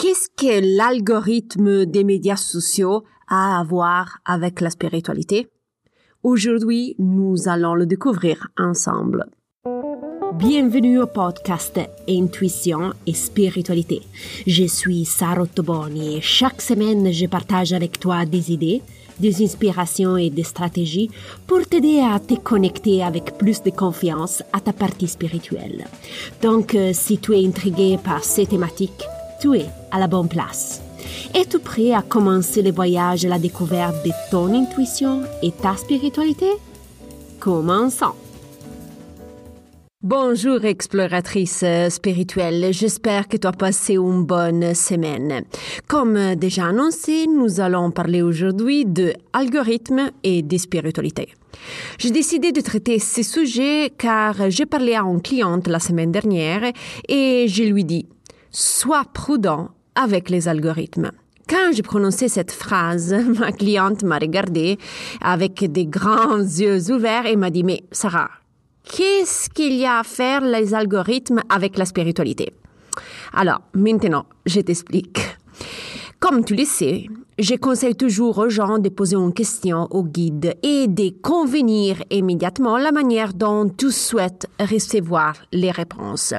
Qu'est-ce que l'algorithme des médias sociaux a à voir avec la spiritualité? Aujourd'hui, nous allons le découvrir ensemble. Bienvenue au podcast Intuition et Spiritualité. Je suis Sarah Toboni et chaque semaine, je partage avec toi des idées, des inspirations et des stratégies pour t'aider à te connecter avec plus de confiance à ta partie spirituelle. Donc, euh, si tu es intrigué par ces thématiques, tu es à la bonne place. Es-tu prêt à commencer le voyage à la découverte de ton intuition et ta spiritualité? Commençons! Bonjour exploratrice spirituelle, j'espère que tu as passé une bonne semaine. Comme déjà annoncé, nous allons parler aujourd'hui de algorithmes et de spiritualité. J'ai décidé de traiter ces sujets car j'ai parlé à une cliente la semaine dernière et je lui dis Sois prudent avec les algorithmes. Quand j'ai prononcé cette phrase, ma cliente m'a regardé avec des grands yeux ouverts et m'a dit Mais Sarah, qu'est-ce qu'il y a à faire les algorithmes avec la spiritualité? Alors, maintenant, je t'explique. Comme tu le sais, je conseille toujours aux gens de poser une question au guide et de convenir immédiatement la manière dont tu souhaites recevoir les réponses.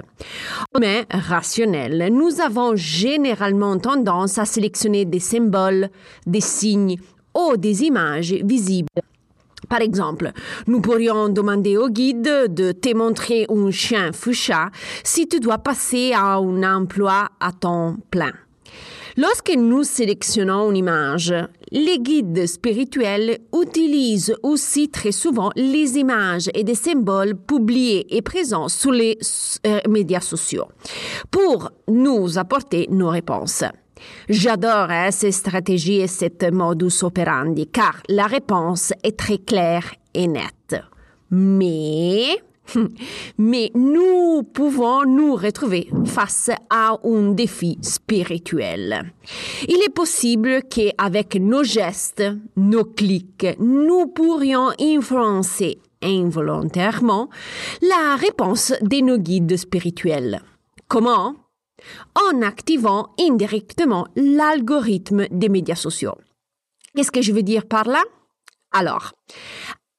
Mais rationnel, nous avons généralement tendance à sélectionner des symboles, des signes ou des images visibles par exemple, nous pourrions demander au guide de te montrer un chien fuchsia si tu dois passer à un emploi à temps plein. Lorsque nous sélectionnons une image, les guides spirituels utilisent aussi très souvent les images et des symboles publiés et présents sur les euh, médias sociaux pour nous apporter nos réponses. J'adore hein, ces stratégies et cette modus operandi car la réponse est très claire et nette. Mais Mais nous pouvons nous retrouver face à un défi spirituel. Il est possible qu'avec nos gestes, nos clics, nous pourrions influencer involontairement la réponse de nos guides spirituels. Comment? En activant indirectement l'algorithme des médias sociaux. Qu'est-ce que je veux dire par là? Alors,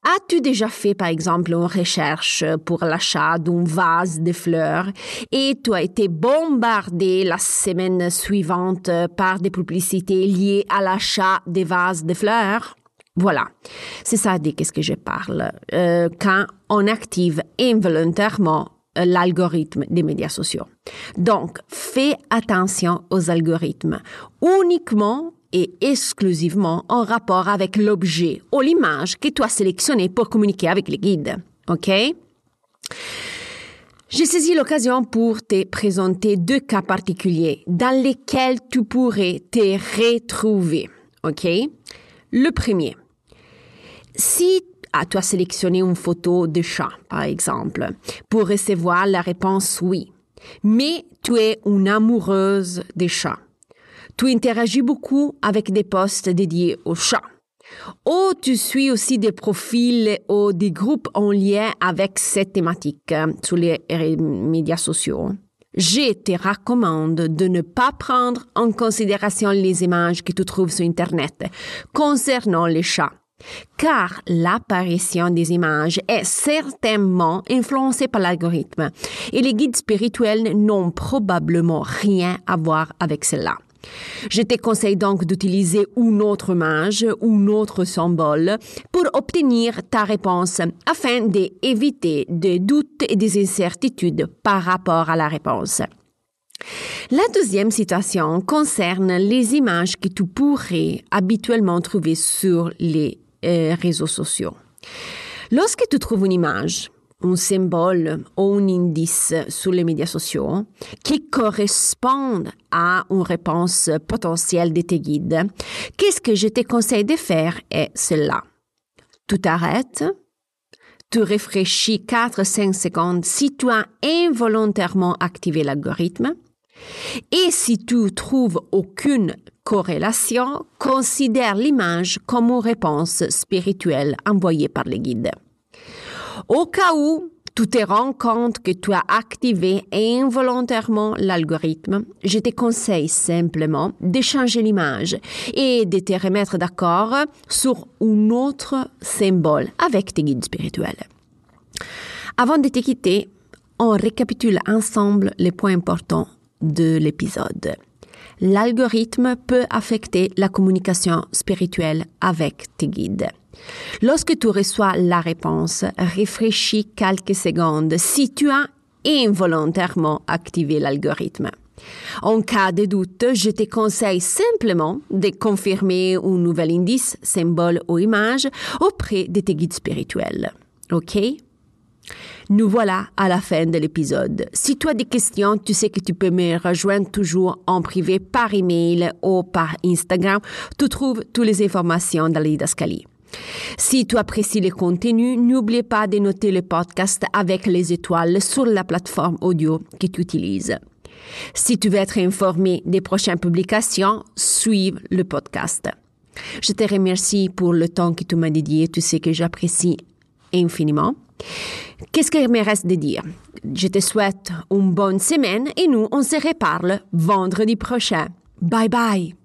As-tu déjà fait, par exemple, une recherche pour l'achat d'un vase de fleurs et tu as été bombardé la semaine suivante par des publicités liées à l'achat des vases de fleurs? Voilà, c'est ça de qu'est-ce que je parle. Euh, quand on active involontairement l'algorithme des médias sociaux. Donc, fais attention aux algorithmes. Uniquement et exclusivement en rapport avec l'objet ou l'image que tu as sélectionné pour communiquer avec le guide. OK? J'ai saisi l'occasion pour te présenter deux cas particuliers dans lesquels tu pourrais te retrouver. OK? Le premier. Si tu as sélectionné une photo de chat, par exemple, pour recevoir la réponse oui, mais tu es une amoureuse des chats tu interagis beaucoup avec des posts dédiés aux chats. Ou tu suis aussi des profils ou des groupes en lien avec cette thématique euh, sur les médias sociaux. Je te recommande de ne pas prendre en considération les images que tu trouves sur Internet concernant les chats, car l'apparition des images est certainement influencée par l'algorithme et les guides spirituels n'ont probablement rien à voir avec cela. Je te conseille donc d'utiliser une autre image ou un autre symbole pour obtenir ta réponse afin d'éviter des doutes et des incertitudes par rapport à la réponse. La deuxième situation concerne les images que tu pourrais habituellement trouver sur les euh, réseaux sociaux. Lorsque tu trouves une image, un symbole ou un indice sur les médias sociaux qui correspondent à une réponse potentielle de tes guides, qu'est-ce que je te conseille de faire est cela. Tu t'arrêtes, tu réfléchis 4-5 secondes si tu as involontairement activé l'algorithme et si tu trouves aucune corrélation, considère l'image comme une réponse spirituelle envoyée par les guides. Au cas où tu te rends compte que tu as activé involontairement l'algorithme, je te conseille simplement de changer l'image et de te remettre d'accord sur un autre symbole avec tes guides spirituels. Avant de te quitter, on récapitule ensemble les points importants de l'épisode. L'algorithme peut affecter la communication spirituelle avec tes guides. Lorsque tu reçois la réponse, réfléchis quelques secondes si tu as involontairement activé l'algorithme. En cas de doute, je te conseille simplement de confirmer un nouvel indice, symbole ou image auprès de tes guides spirituels. OK? Nous voilà à la fin de l'épisode. Si tu as des questions, tu sais que tu peux me rejoindre toujours en privé par email ou par Instagram. Tu trouves toutes les informations dans les Si tu apprécies le contenu, n'oublie pas de noter le podcast avec les étoiles sur la plateforme audio que tu utilises. Si tu veux être informé des prochaines publications, suive le podcast. Je te remercie pour le temps que tu m'as dédié. Tu sais que j'apprécie infiniment. Qu'est-ce qu'il me reste de dire? Je te souhaite une bonne semaine et nous, on se reparle vendredi prochain. Bye bye!